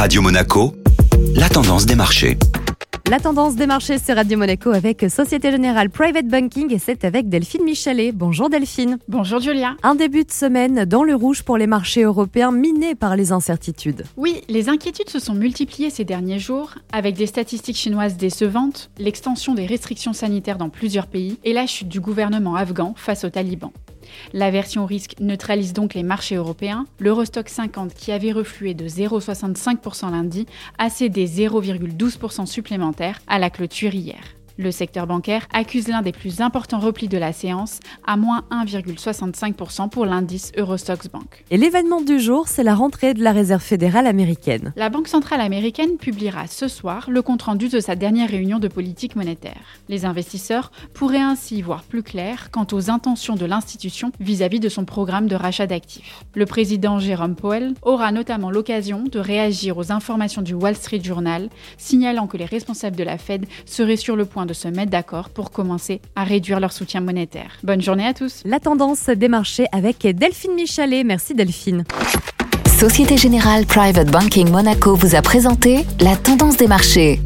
Radio Monaco, la tendance des marchés. La tendance des marchés, c'est Radio Monaco avec Société Générale Private Banking et c'est avec Delphine Michalet. Bonjour Delphine. Bonjour Julia. Un début de semaine dans le rouge pour les marchés européens minés par les incertitudes. Oui, les inquiétudes se sont multipliées ces derniers jours avec des statistiques chinoises décevantes, l'extension des restrictions sanitaires dans plusieurs pays et la chute du gouvernement afghan face aux talibans. La version risque neutralise donc les marchés européens. L'Eurostock 50, qui avait reflué de 0,65% lundi, a cédé 0,12% supplémentaire à la clôture hier. Le secteur bancaire accuse l'un des plus importants replis de la séance, à moins 1,65% pour l'indice Eurostox Bank. Et l'événement du jour, c'est la rentrée de la Réserve fédérale américaine. La Banque centrale américaine publiera ce soir le compte-rendu de sa dernière réunion de politique monétaire. Les investisseurs pourraient ainsi voir plus clair quant aux intentions de l'institution vis-à-vis de son programme de rachat d'actifs. Le président Jérôme Powell aura notamment l'occasion de réagir aux informations du Wall Street Journal, signalant que les responsables de la Fed seraient sur le point de se mettre d'accord pour commencer à réduire leur soutien monétaire. Bonne journée à tous. La tendance des marchés avec Delphine Michalet. Merci Delphine. Société Générale Private Banking Monaco vous a présenté la tendance des marchés.